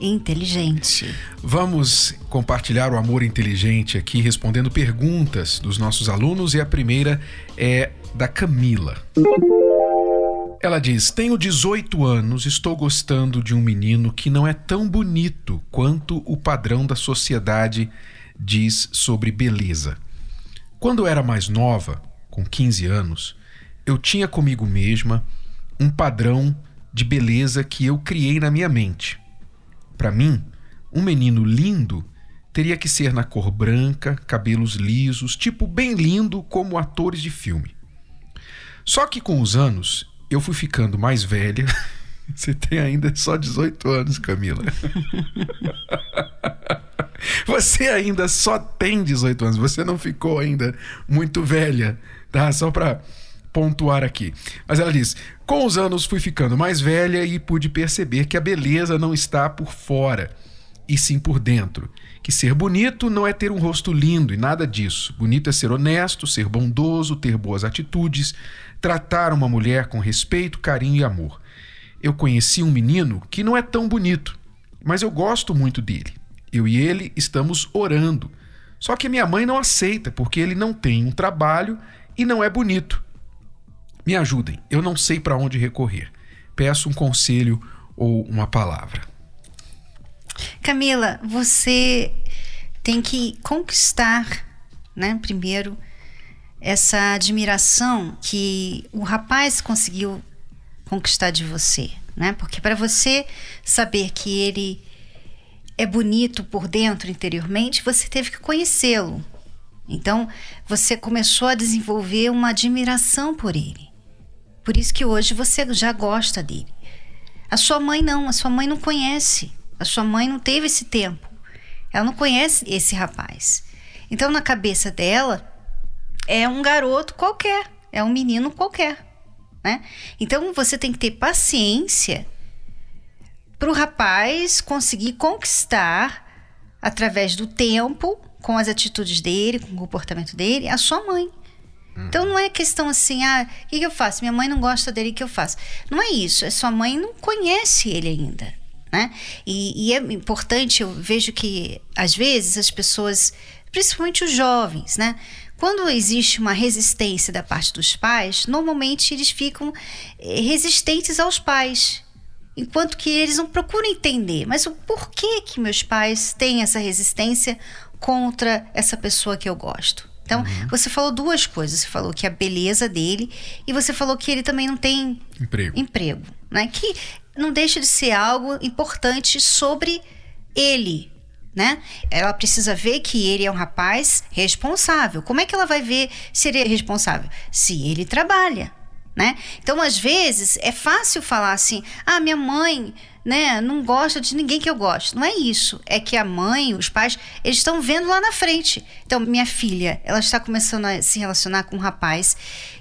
inteligente. Vamos compartilhar o amor inteligente aqui, respondendo perguntas dos nossos alunos, e a primeira é da Camila. Ela diz: Tenho 18 anos, estou gostando de um menino que não é tão bonito quanto o padrão da sociedade diz sobre beleza. Quando eu era mais nova, com 15 anos, eu tinha comigo mesma um padrão de beleza que eu criei na minha mente. Para mim, um menino lindo teria que ser na cor branca, cabelos lisos, tipo bem lindo como atores de filme. Só que com os anos, eu fui ficando mais velha. Você tem ainda só 18 anos, Camila. Você ainda só tem 18 anos, você não ficou ainda muito velha, tá? Só para pontuar aqui. Mas ela diz: "Com os anos fui ficando mais velha e pude perceber que a beleza não está por fora, e sim por dentro. Que ser bonito não é ter um rosto lindo e nada disso. Bonito é ser honesto, ser bondoso, ter boas atitudes, tratar uma mulher com respeito, carinho e amor. Eu conheci um menino que não é tão bonito, mas eu gosto muito dele. Eu e ele estamos orando. Só que minha mãe não aceita porque ele não tem um trabalho e não é bonito. Me ajudem, eu não sei para onde recorrer. Peço um conselho ou uma palavra. Camila, você tem que conquistar, né, primeiro, essa admiração que o rapaz conseguiu conquistar de você, né? Porque para você saber que ele é bonito por dentro, interiormente, você teve que conhecê-lo. Então, você começou a desenvolver uma admiração por ele. Por isso que hoje você já gosta dele. A sua mãe não, a sua mãe não conhece. A sua mãe não teve esse tempo. Ela não conhece esse rapaz. Então, na cabeça dela, é um garoto qualquer, é um menino qualquer. Né? Então, você tem que ter paciência para o rapaz conseguir conquistar, através do tempo, com as atitudes dele, com o comportamento dele, a sua mãe. Então não é questão assim, ah, o que, que eu faço? Minha mãe não gosta dele, o que eu faço? Não é isso, é sua mãe não conhece ele ainda. Né? E, e é importante, eu vejo que às vezes as pessoas, principalmente os jovens, né? Quando existe uma resistência da parte dos pais, normalmente eles ficam eh, resistentes aos pais enquanto que eles não procuram entender, mas o porquê que meus pais têm essa resistência contra essa pessoa que eu gosto. Então, uhum. você falou duas coisas. Você falou que a beleza dele e você falou que ele também não tem emprego, emprego né? Que não deixa de ser algo importante sobre ele, né? Ela precisa ver que ele é um rapaz responsável. Como é que ela vai ver se ele é responsável? Se ele trabalha né? Então, às vezes, é fácil falar assim: ah, minha mãe né, não gosta de ninguém que eu gosto. Não é isso. É que a mãe, os pais, eles estão vendo lá na frente. Então, minha filha, ela está começando a se relacionar com um rapaz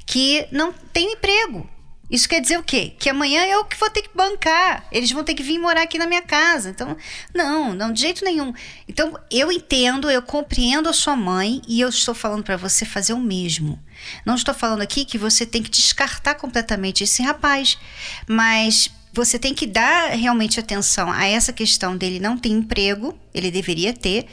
que não tem emprego. Isso quer dizer o quê? Que amanhã eu que vou ter que bancar. Eles vão ter que vir morar aqui na minha casa. Então, não, não, de jeito nenhum. Então, eu entendo, eu compreendo a sua mãe e eu estou falando para você fazer o mesmo. Não estou falando aqui que você tem que descartar completamente esse rapaz, mas você tem que dar realmente atenção a essa questão dele não ter emprego, ele deveria ter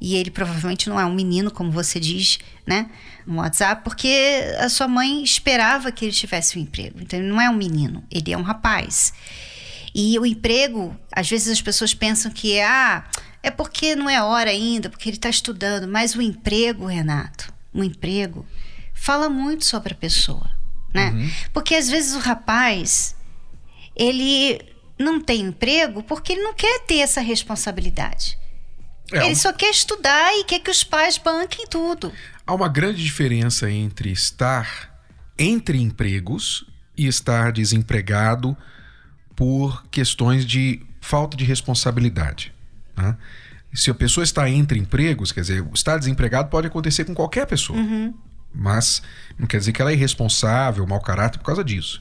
e ele provavelmente não é um menino, como você diz, né, no WhatsApp, porque a sua mãe esperava que ele tivesse um emprego. Então ele não é um menino, ele é um rapaz. E o emprego, às vezes as pessoas pensam que é, ah, é porque não é hora ainda, porque ele está estudando. Mas o emprego, Renato, o emprego fala muito sobre a pessoa, né? Uhum. Porque às vezes o rapaz, ele não tem emprego porque ele não quer ter essa responsabilidade. É, Ele só quer estudar e quer que os pais banquem tudo. Há uma grande diferença entre estar entre empregos e estar desempregado por questões de falta de responsabilidade. Né? Se a pessoa está entre empregos, quer dizer, estar desempregado pode acontecer com qualquer pessoa. Uhum. Mas não quer dizer que ela é irresponsável, mau caráter por causa disso.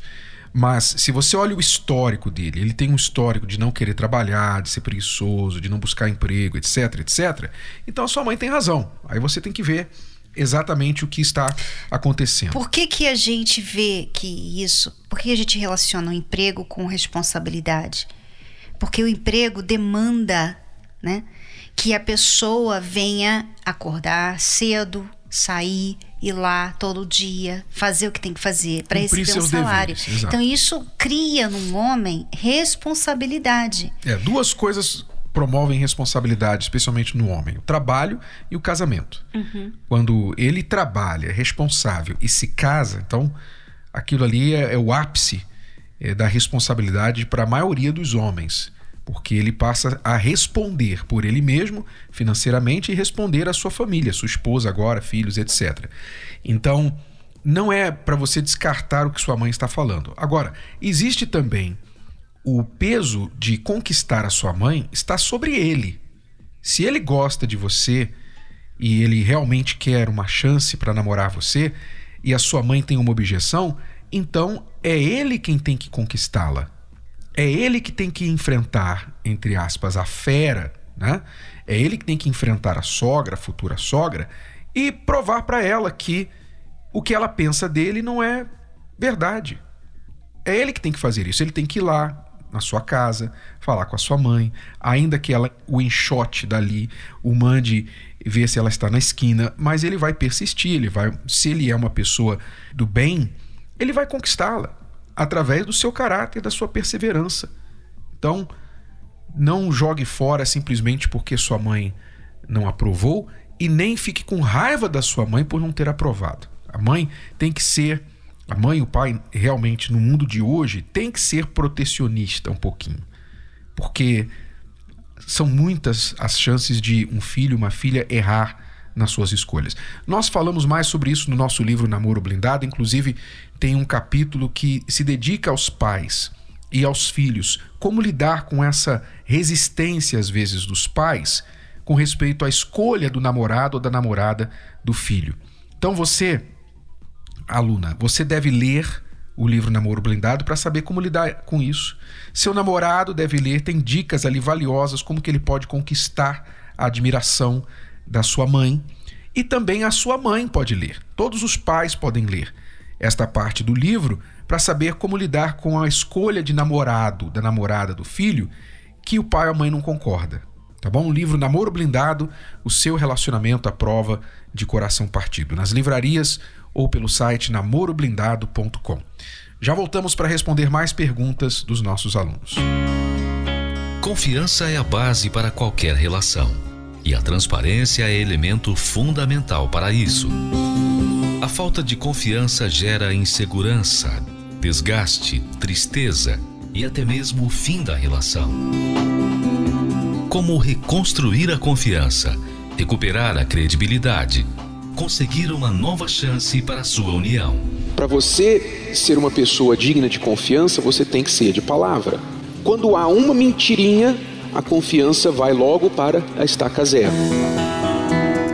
Mas se você olha o histórico dele, ele tem um histórico de não querer trabalhar, de ser preguiçoso, de não buscar emprego, etc, etc. Então a sua mãe tem razão. Aí você tem que ver exatamente o que está acontecendo. Por que, que a gente vê que isso. Por que a gente relaciona o emprego com responsabilidade? Porque o emprego demanda né, que a pessoa venha acordar cedo, sair, ir lá todo dia, fazer o que tem que fazer para receber um salário. Deveres, então isso cria num homem responsabilidade. É, duas coisas promovem responsabilidade, especialmente no homem: o trabalho e o casamento. Uhum. Quando ele trabalha, é responsável e se casa, então aquilo ali é, é o ápice é, da responsabilidade para a maioria dos homens. Porque ele passa a responder por ele mesmo financeiramente e responder à sua família, sua esposa agora, filhos, etc. Então, não é para você descartar o que sua mãe está falando. Agora, existe também o peso de conquistar a sua mãe está sobre ele. Se ele gosta de você e ele realmente quer uma chance para namorar você e a sua mãe tem uma objeção, então é ele quem tem que conquistá-la. É ele que tem que enfrentar, entre aspas, a fera, né? É ele que tem que enfrentar a sogra, a futura sogra, e provar para ela que o que ela pensa dele não é verdade. É ele que tem que fazer isso. Ele tem que ir lá, na sua casa, falar com a sua mãe, ainda que ela o enxote dali, o mande ver se ela está na esquina, mas ele vai persistir, ele vai, se ele é uma pessoa do bem, ele vai conquistá-la através do seu caráter, da sua perseverança. Então, não jogue fora simplesmente porque sua mãe não aprovou e nem fique com raiva da sua mãe por não ter aprovado. A mãe tem que ser a mãe e o pai realmente no mundo de hoje tem que ser protecionista um pouquinho. Porque são muitas as chances de um filho, uma filha errar nas suas escolhas. Nós falamos mais sobre isso no nosso livro Namoro Blindado, inclusive tem um capítulo que se dedica aos pais e aos filhos, como lidar com essa resistência às vezes dos pais com respeito à escolha do namorado ou da namorada do filho. Então você aluna, você deve ler o livro Namoro Blindado para saber como lidar com isso. Seu namorado deve ler, tem dicas ali valiosas como que ele pode conquistar a admiração da sua mãe e também a sua mãe pode ler. Todos os pais podem ler esta parte do livro para saber como lidar com a escolha de namorado, da namorada do filho, que o pai ou a mãe não concorda. Tá bom? O livro Namoro Blindado, o seu relacionamento à prova de coração partido. Nas livrarias ou pelo site namoroblindado.com. Já voltamos para responder mais perguntas dos nossos alunos. Confiança é a base para qualquer relação e a transparência é elemento fundamental para isso. A falta de confiança gera insegurança, desgaste, tristeza e até mesmo o fim da relação. Como reconstruir a confiança, recuperar a credibilidade conseguir uma nova chance para a sua união. Para você ser uma pessoa digna de confiança, você tem que ser de palavra. Quando há uma mentirinha, a confiança vai logo para a estaca zero.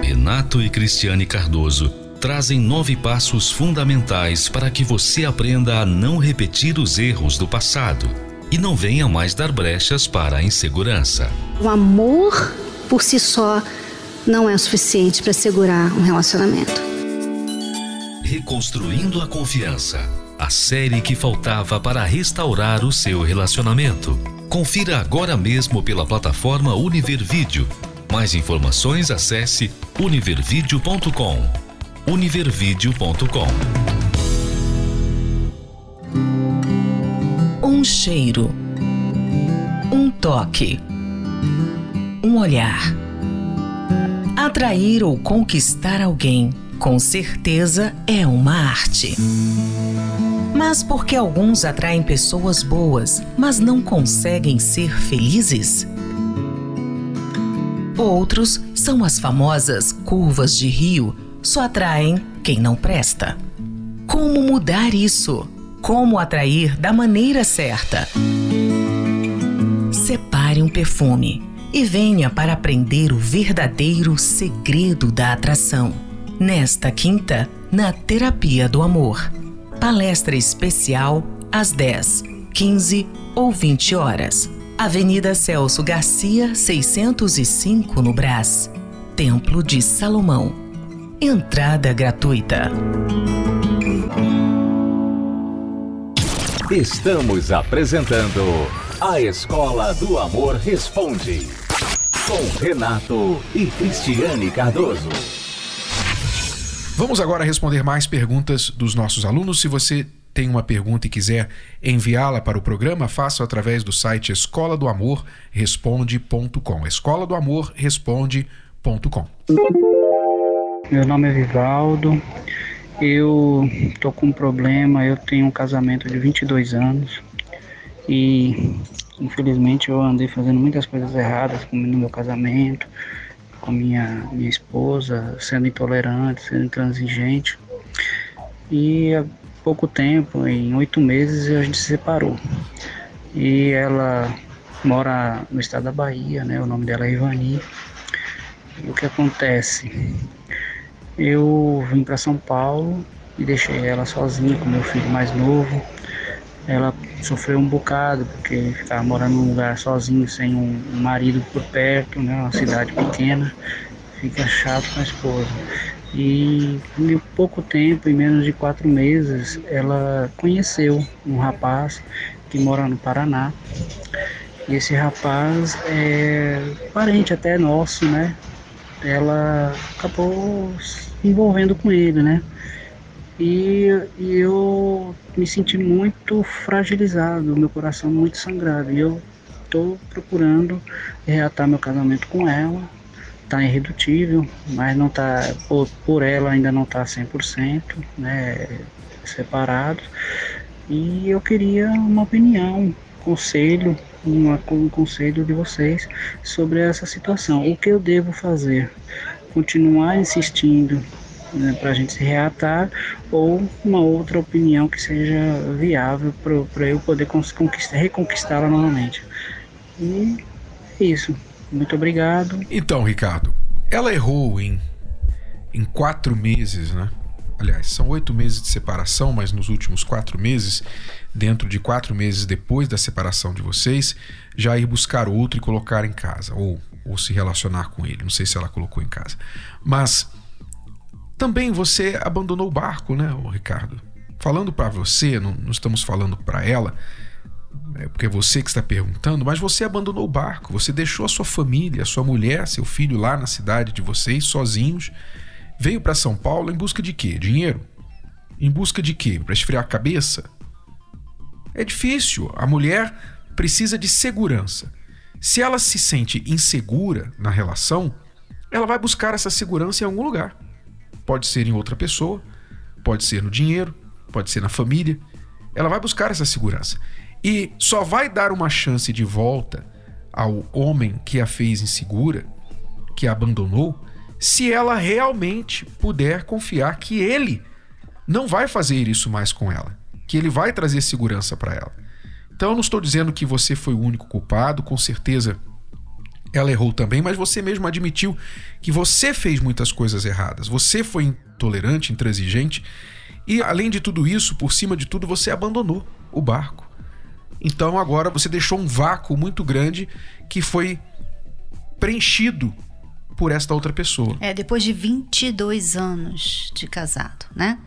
Renato e Cristiane Cardoso trazem nove passos fundamentais para que você aprenda a não repetir os erros do passado e não venha mais dar brechas para a insegurança. O amor por si só não é o suficiente para segurar um relacionamento. Reconstruindo a Confiança a série que faltava para restaurar o seu relacionamento. Confira agora mesmo pela plataforma Univervídeo. Mais informações acesse univervideo.com. univervideo.com. Um cheiro. Um toque. Um olhar Atrair ou conquistar alguém, com certeza, é uma arte. Mas por que alguns atraem pessoas boas, mas não conseguem ser felizes? Outros são as famosas curvas de rio, só atraem quem não presta. Como mudar isso? Como atrair da maneira certa? Separe um perfume e venha para aprender o verdadeiro segredo da atração. Nesta quinta, na Terapia do Amor. Palestra especial às 10, 15 ou 20 horas. Avenida Celso Garcia, 605 no Brás. Templo de Salomão. Entrada gratuita. Estamos apresentando A Escola do Amor Responde. Com Renato e Cristiane Cardoso. Vamos agora responder mais perguntas dos nossos alunos. Se você tem uma pergunta e quiser enviá-la para o programa, faça através do site escola do amor responde.com. Escola do amor responde.com. Meu nome é Vivaldo. Eu tô com um problema, eu tenho um casamento de 22 anos e infelizmente eu andei fazendo muitas coisas erradas no meu casamento, com minha minha esposa, sendo intolerante, sendo intransigente. E há pouco tempo, em oito meses, a gente se separou. E ela mora no estado da Bahia, né? O nome dela é Ivani. E o que acontece? Eu vim para São Paulo e deixei ela sozinha com meu filho mais novo. Ela sofreu um bocado porque ficava morando num lugar sozinho, sem um marido por perto, né? Uma cidade pequena, fica chato com a esposa. E em pouco tempo, em menos de quatro meses, ela conheceu um rapaz que mora no Paraná. E esse rapaz é parente até nosso, né? Ela acabou envolvendo com ele, né? E, e eu me senti muito fragilizado, meu coração muito sangrado. E eu estou procurando reatar meu casamento com ela. Está irredutível, mas não tá por, por ela ainda não está 100%, né, separado. E eu queria uma opinião, um conselho, uma, um conselho de vocês sobre essa situação. O que eu devo fazer? continuar insistindo né, para a gente se reatar ou uma outra opinião que seja viável para eu poder reconquistá-la novamente. E é isso. Muito obrigado. Então, Ricardo, ela errou em, em quatro meses, né? Aliás, são oito meses de separação, mas nos últimos quatro meses, dentro de quatro meses depois da separação de vocês, já ir buscar outro e colocar em casa. Ou ou se relacionar com ele. Não sei se ela colocou em casa. Mas também você abandonou o barco, né, Ricardo? Falando para você, não, não, estamos falando para ela, é porque é você que está perguntando, mas você abandonou o barco, você deixou a sua família, a sua mulher, seu filho lá na cidade de vocês, sozinhos, veio para São Paulo em busca de quê? Dinheiro? Em busca de quê? Para esfriar a cabeça? É difícil. A mulher precisa de segurança. Se ela se sente insegura na relação, ela vai buscar essa segurança em algum lugar. Pode ser em outra pessoa, pode ser no dinheiro, pode ser na família. Ela vai buscar essa segurança. E só vai dar uma chance de volta ao homem que a fez insegura, que a abandonou, se ela realmente puder confiar que ele não vai fazer isso mais com ela, que ele vai trazer segurança para ela. Então eu não estou dizendo que você foi o único culpado, com certeza ela errou também, mas você mesmo admitiu que você fez muitas coisas erradas. Você foi intolerante, intransigente e além de tudo isso, por cima de tudo, você abandonou o barco. Então agora você deixou um vácuo muito grande que foi preenchido por esta outra pessoa. É, depois de 22 anos de casado, né?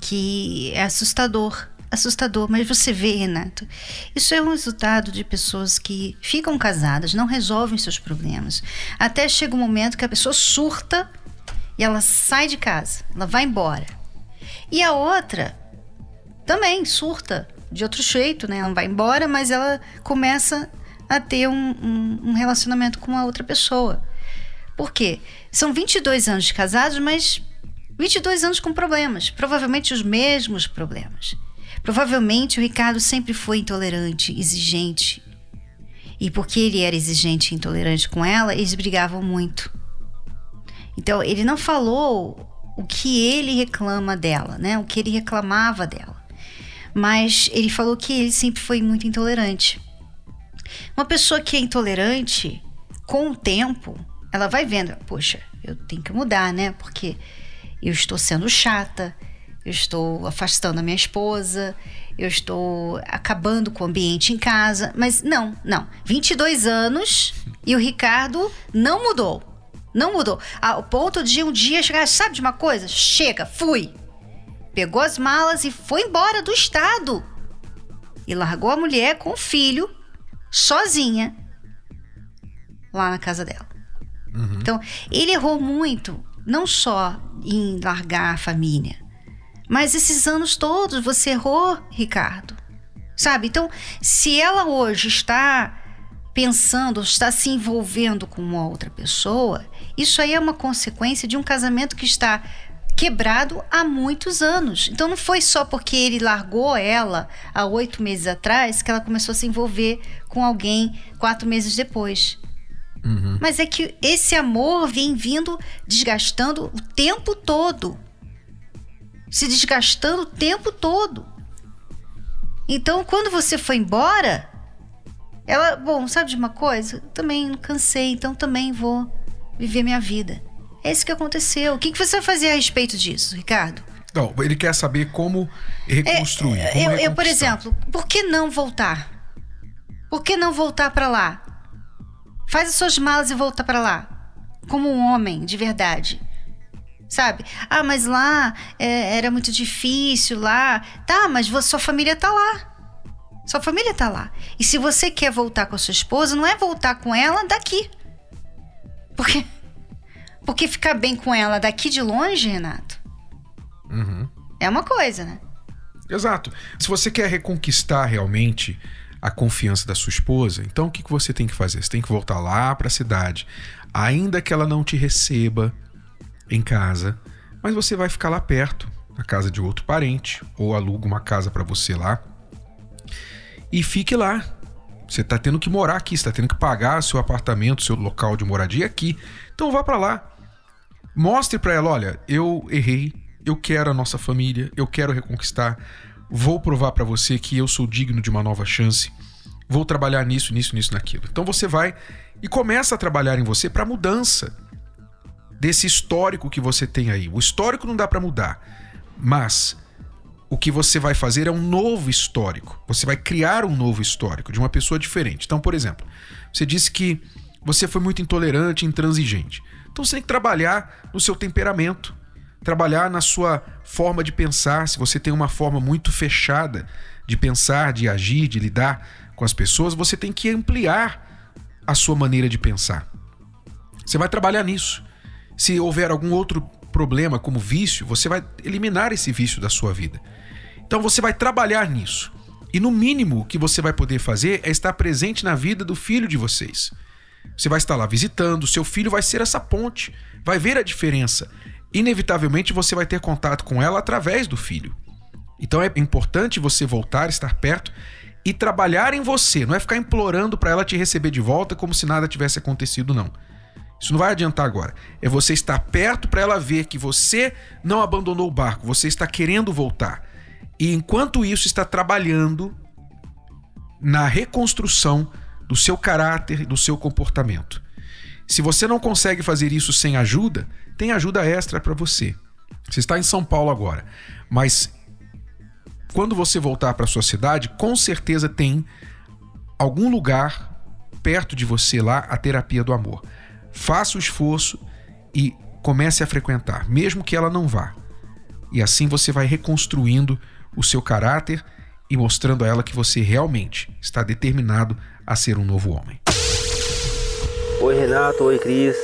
Que é assustador assustador, mas você vê, Renato, isso é um resultado de pessoas que ficam casadas, não resolvem seus problemas. Até chega um momento que a pessoa surta e ela sai de casa, ela vai embora. E a outra também surta de outro jeito, né? Ela vai embora, mas ela começa a ter um, um, um relacionamento com a outra pessoa. Por quê? São 22 anos de casados, mas 22 anos com problemas, provavelmente os mesmos problemas. Provavelmente o Ricardo sempre foi intolerante, exigente. E porque ele era exigente e intolerante com ela, eles brigavam muito. Então, ele não falou o que ele reclama dela, né? O que ele reclamava dela. Mas ele falou que ele sempre foi muito intolerante. Uma pessoa que é intolerante, com o tempo, ela vai vendo, poxa, eu tenho que mudar, né? Porque eu estou sendo chata, eu estou afastando a minha esposa, eu estou acabando com o ambiente em casa. Mas não, não. 22 anos e o Ricardo não mudou. Não mudou. Ao ponto de um dia chegar, sabe de uma coisa? Chega, fui. Pegou as malas e foi embora do estado. E largou a mulher com o filho, sozinha, lá na casa dela. Uhum. Então, ele errou muito, não só em largar a família, mas esses anos todos você errou, Ricardo. Sabe? Então, se ela hoje está pensando, está se envolvendo com uma outra pessoa, isso aí é uma consequência de um casamento que está quebrado há muitos anos. Então não foi só porque ele largou ela há oito meses atrás que ela começou a se envolver com alguém quatro meses depois. Uhum. Mas é que esse amor vem vindo desgastando o tempo todo se desgastando o tempo todo. Então, quando você foi embora, ela, bom, sabe de uma coisa? também cansei, então também vou viver minha vida. É isso que aconteceu. O que, que você vai fazer a respeito disso, Ricardo? Não, ele quer saber como reconstruir. É, como eu, eu, por exemplo, por que não voltar? Por que não voltar para lá? Faz as suas malas e volta para lá. Como um homem de verdade sabe? Ah, mas lá é, era muito difícil lá. Tá, mas sua família tá lá. Sua família tá lá. E se você quer voltar com a sua esposa, não é voltar com ela daqui. Porque porque ficar bem com ela daqui de longe, Renato, uhum. é uma coisa, né? Exato. Se você quer reconquistar realmente a confiança da sua esposa, então o que, que você tem que fazer? Você tem que voltar lá para a cidade, ainda que ela não te receba, em casa, mas você vai ficar lá perto, na casa de outro parente, ou aluga uma casa para você lá. E fique lá. Você está tendo que morar aqui, está tendo que pagar seu apartamento, seu local de moradia aqui. Então vá para lá. Mostre para ela, olha, eu errei, eu quero a nossa família, eu quero reconquistar. Vou provar para você que eu sou digno de uma nova chance. Vou trabalhar nisso, nisso, nisso, naquilo. Então você vai e começa a trabalhar em você para mudança desse histórico que você tem aí. O histórico não dá para mudar, mas o que você vai fazer é um novo histórico. Você vai criar um novo histórico de uma pessoa diferente. Então, por exemplo, você disse que você foi muito intolerante, intransigente. Então você tem que trabalhar no seu temperamento, trabalhar na sua forma de pensar. Se você tem uma forma muito fechada de pensar, de agir, de lidar com as pessoas, você tem que ampliar a sua maneira de pensar. Você vai trabalhar nisso. Se houver algum outro problema, como vício, você vai eliminar esse vício da sua vida. Então você vai trabalhar nisso. E no mínimo que você vai poder fazer é estar presente na vida do filho de vocês. Você vai estar lá visitando, seu filho vai ser essa ponte, vai ver a diferença. Inevitavelmente você vai ter contato com ela através do filho. Então é importante você voltar, estar perto e trabalhar em você, não é ficar implorando para ela te receber de volta como se nada tivesse acontecido, não. Isso não vai adiantar agora. É você estar perto para ela ver que você não abandonou o barco, você está querendo voltar. E enquanto isso está trabalhando na reconstrução do seu caráter do seu comportamento. Se você não consegue fazer isso sem ajuda, tem ajuda extra para você. Você está em São Paulo agora, mas quando você voltar para sua cidade, com certeza tem algum lugar perto de você lá a terapia do amor faça o esforço e comece a frequentar, mesmo que ela não vá. E assim você vai reconstruindo o seu caráter e mostrando a ela que você realmente está determinado a ser um novo homem. Oi Renato, oi Cris.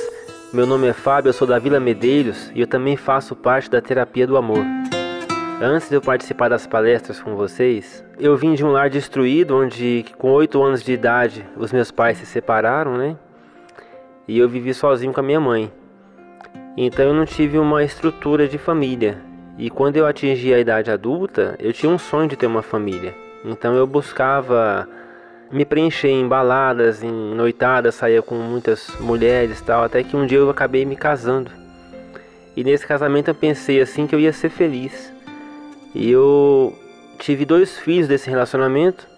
Meu nome é Fábio, eu sou da Vila Medeiros e eu também faço parte da terapia do amor. Antes de eu participar das palestras com vocês, eu vim de um lar destruído onde com oito anos de idade os meus pais se separaram, né? E eu vivi sozinho com a minha mãe. Então eu não tive uma estrutura de família. E quando eu atingi a idade adulta, eu tinha um sonho de ter uma família. Então eu buscava me preencher em baladas, em noitadas, saía com muitas mulheres, tal, até que um dia eu acabei me casando. E nesse casamento eu pensei assim que eu ia ser feliz. E eu tive dois filhos desse relacionamento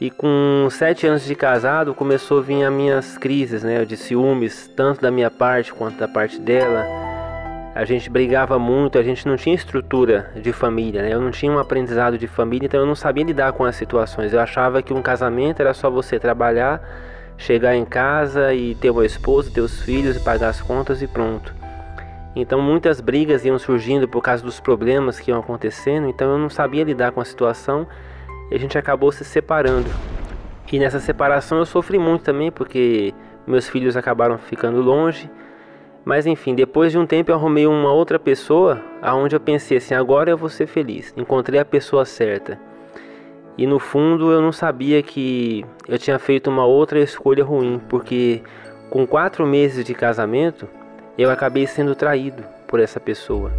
e com sete anos de casado começou a vir as minhas crises, né, de ciúmes, tanto da minha parte quanto da parte dela. a gente brigava muito, a gente não tinha estrutura de família, né? Eu não tinha um aprendizado de família, então eu não sabia lidar com as situações. Eu achava que um casamento era só você trabalhar, chegar em casa e ter uma esposa, ter os filhos e pagar as contas e pronto. Então muitas brigas iam surgindo por causa dos problemas que iam acontecendo, então eu não sabia lidar com a situação e a gente acabou se separando. E nessa separação eu sofri muito também, porque meus filhos acabaram ficando longe mas enfim, depois de um tempo eu arrumei uma outra pessoa aonde eu pensei assim, agora eu vou ser feliz. Encontrei a pessoa certa. E no fundo eu não sabia que eu tinha feito uma outra escolha ruim, porque com quatro meses de casamento eu acabei sendo traído por essa pessoa.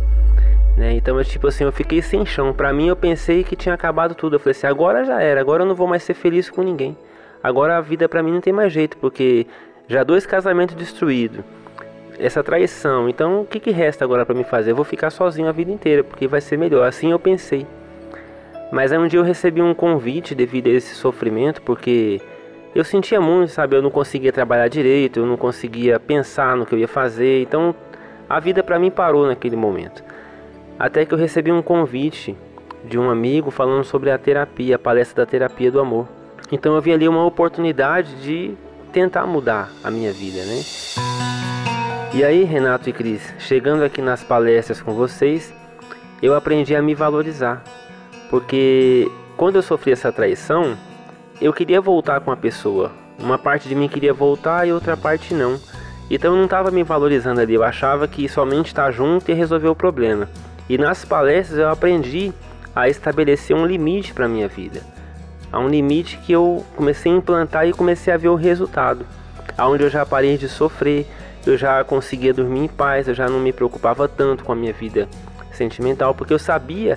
Né? Então, eu, tipo assim, eu fiquei sem chão. Para mim, eu pensei que tinha acabado tudo. Eu falei assim: agora já era, agora eu não vou mais ser feliz com ninguém. Agora a vida para mim não tem mais jeito, porque já dois casamentos destruídos essa traição. Então, o que, que resta agora para me fazer? Eu vou ficar sozinho a vida inteira, porque vai ser melhor. Assim eu pensei. Mas aí um dia eu recebi um convite devido a esse sofrimento, porque eu sentia muito, sabe? Eu não conseguia trabalhar direito, eu não conseguia pensar no que eu ia fazer. Então, a vida para mim parou naquele momento. Até que eu recebi um convite de um amigo falando sobre a terapia, a palestra da terapia do amor. Então eu vi ali uma oportunidade de tentar mudar a minha vida, né? E aí, Renato e Cris, chegando aqui nas palestras com vocês, eu aprendi a me valorizar. Porque quando eu sofri essa traição, eu queria voltar com a pessoa. Uma parte de mim queria voltar e outra parte não. Então eu não estava me valorizando ali, eu achava que somente estar junto e resolver o problema. E nas palestras eu aprendi a estabelecer um limite para minha vida. Há um limite que eu comecei a implantar e comecei a ver o resultado. Aonde eu já parei de sofrer, eu já conseguia dormir em paz, eu já não me preocupava tanto com a minha vida sentimental, porque eu sabia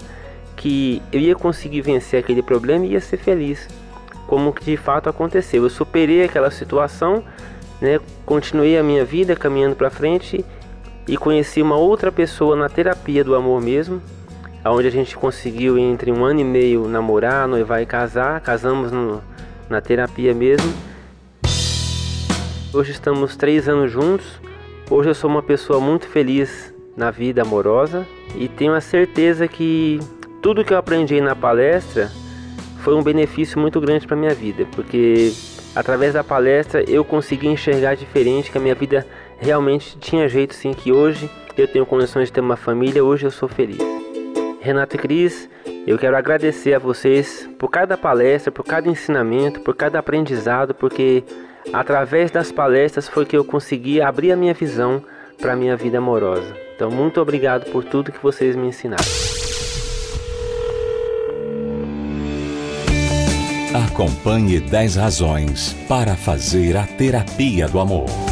que eu ia conseguir vencer aquele problema e ia ser feliz, como que de fato aconteceu. Eu superei aquela situação, né, continuei a minha vida caminhando para frente e conheci uma outra pessoa na terapia do amor mesmo, onde a gente conseguiu entre um ano e meio namorar, noivar e casar, casamos no, na terapia mesmo Hoje estamos três anos juntos. Hoje eu sou uma pessoa muito feliz na vida amorosa e tenho a certeza que tudo que eu aprendi na palestra foi um benefício muito grande para minha vida, porque através da palestra eu consegui enxergar diferente que a minha vida realmente tinha jeito sim, que hoje eu tenho condições de ter uma família, hoje eu sou feliz. Renato e Cris, eu quero agradecer a vocês por cada palestra, por cada ensinamento, por cada aprendizado, porque Através das palestras foi que eu consegui abrir a minha visão para a minha vida amorosa. Então, muito obrigado por tudo que vocês me ensinaram. Acompanhe 10 razões para fazer a terapia do amor.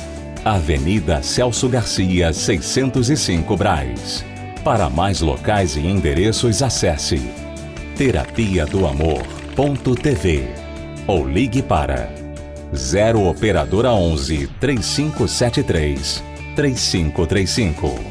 Avenida Celso Garcia, 605 Braz. Para mais locais e endereços, acesse terapia do amor.tv ou ligue para 0 operadora 11 3573 3535.